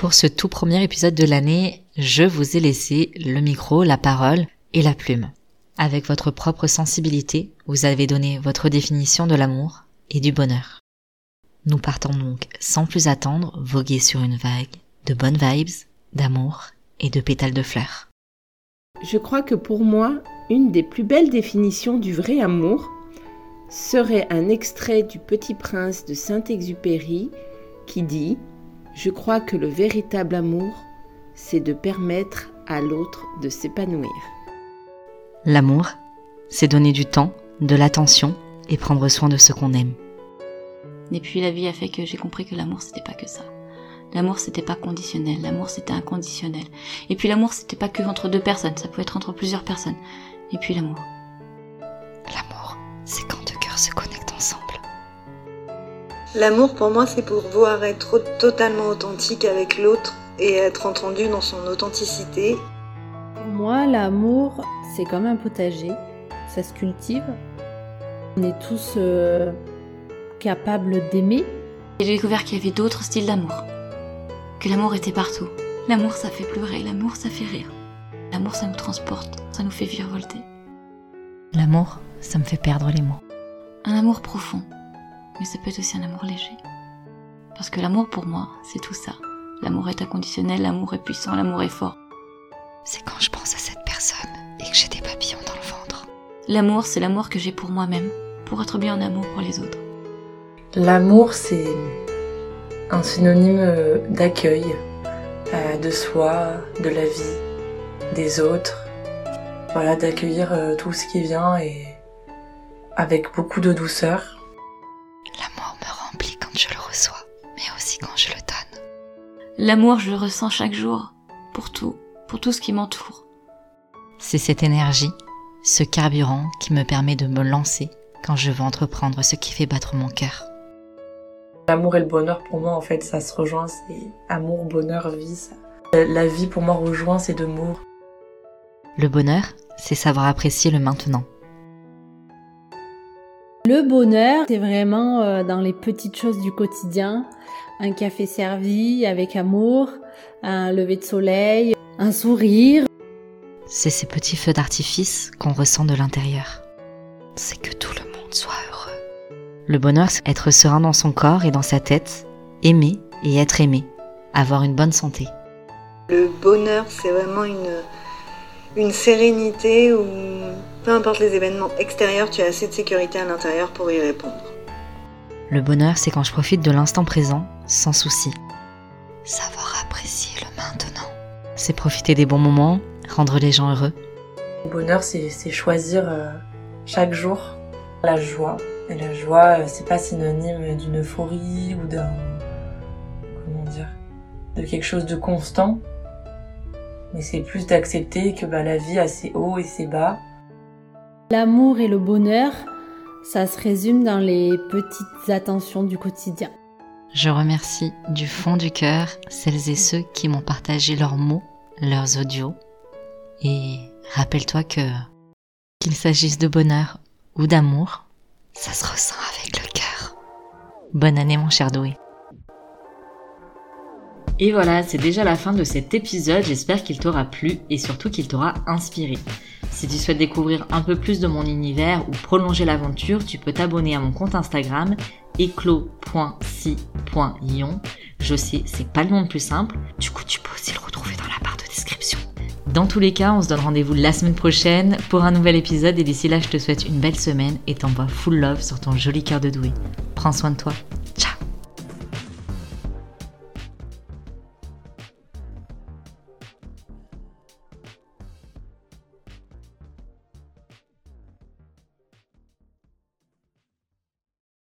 Pour ce tout premier épisode de l'année, je vous ai laissé le micro, la parole et la plume. Avec votre propre sensibilité, vous avez donné votre définition de l'amour et du bonheur. Nous partons donc sans plus attendre voguer sur une vague de bonnes vibes, d'amour et de pétales de fleurs. Je crois que pour moi, une des plus belles définitions du vrai amour serait un extrait du Petit Prince de Saint-Exupéry qui dit je crois que le véritable amour, c'est de permettre à l'autre de s'épanouir. L'amour, c'est donner du temps, de l'attention et prendre soin de ce qu'on aime. Et puis la vie a fait que j'ai compris que l'amour c'était pas que ça. L'amour c'était pas conditionnel, l'amour c'était inconditionnel. Et puis l'amour c'était pas que entre deux personnes, ça peut être entre plusieurs personnes. Et puis l'amour. L'amour, c'est quand deux cœurs se ensemble. L'amour pour moi c'est pouvoir être totalement authentique avec l'autre et être entendu dans son authenticité. Pour moi l'amour c'est comme un potager, ça se cultive. On est tous euh, capables d'aimer. J'ai découvert qu'il y avait d'autres styles d'amour, que l'amour était partout. L'amour ça fait pleurer, l'amour ça fait rire. L'amour ça nous transporte, ça nous fait virevolter. L'amour, ça me fait perdre les mots. Un amour profond, mais ça peut être aussi un amour léger. Parce que l'amour pour moi, c'est tout ça. L'amour est inconditionnel, l'amour est puissant, l'amour est fort. C'est quand je pense à cette personne et que j'ai des papillons dans le ventre. L'amour, c'est l'amour que j'ai pour moi-même, pour être bien en amour pour les autres. L'amour, c'est un synonyme euh, d'accueil euh, de soi, de la vie, des autres. Voilà, d'accueillir euh, tout ce qui vient et avec beaucoup de douceur. Je le reçois, mais aussi quand je le donne. L'amour, je le ressens chaque jour, pour tout, pour tout ce qui m'entoure. C'est cette énergie, ce carburant qui me permet de me lancer quand je veux entreprendre ce qui fait battre mon cœur. L'amour et le bonheur, pour moi, en fait, ça se rejoint. C'est amour, bonheur, vie. ça. La vie, pour moi, rejoint ces deux mots. Le bonheur, c'est savoir apprécier le maintenant. Le bonheur, c'est vraiment euh, dans les petites choses du quotidien. Un café servi avec amour, un lever de soleil, un sourire. C'est ces petits feux d'artifice qu'on ressent de l'intérieur. C'est que tout le monde soit heureux. Le bonheur, c'est être serein dans son corps et dans sa tête, aimer et être aimé, avoir une bonne santé. Le bonheur, c'est vraiment une, une sérénité où peu importe les événements extérieurs, tu as assez de sécurité à l'intérieur pour y répondre. Le bonheur, c'est quand je profite de l'instant présent, sans souci. Savoir apprécier le maintenant. C'est profiter des bons moments, rendre les gens heureux. Le bonheur, c'est choisir euh, chaque jour la joie. Et la joie, euh, c'est pas synonyme d'une euphorie ou d'un. Comment dire De quelque chose de constant. Mais c'est plus d'accepter que bah, la vie a ses hauts et ses bas. L'amour et le bonheur, ça se résume dans les petites attentions du quotidien. Je remercie du fond du cœur celles et ceux qui m'ont partagé leurs mots, leurs audios. Et rappelle-toi que qu'il s'agisse de bonheur ou d'amour, ça se ressent avec le cœur. Bonne année mon cher Doué. Et voilà, c'est déjà la fin de cet épisode. J'espère qu'il t'aura plu et surtout qu'il t'aura inspiré. Si tu souhaites découvrir un peu plus de mon univers ou prolonger l'aventure, tu peux t'abonner à mon compte Instagram éclos.si.ion. Je sais, c'est pas le nom le plus simple. Du coup, tu peux aussi le retrouver dans la barre de description. Dans tous les cas, on se donne rendez-vous la semaine prochaine pour un nouvel épisode et d'ici là, je te souhaite une belle semaine et t'envoie full love sur ton joli cœur de doué. Prends soin de toi.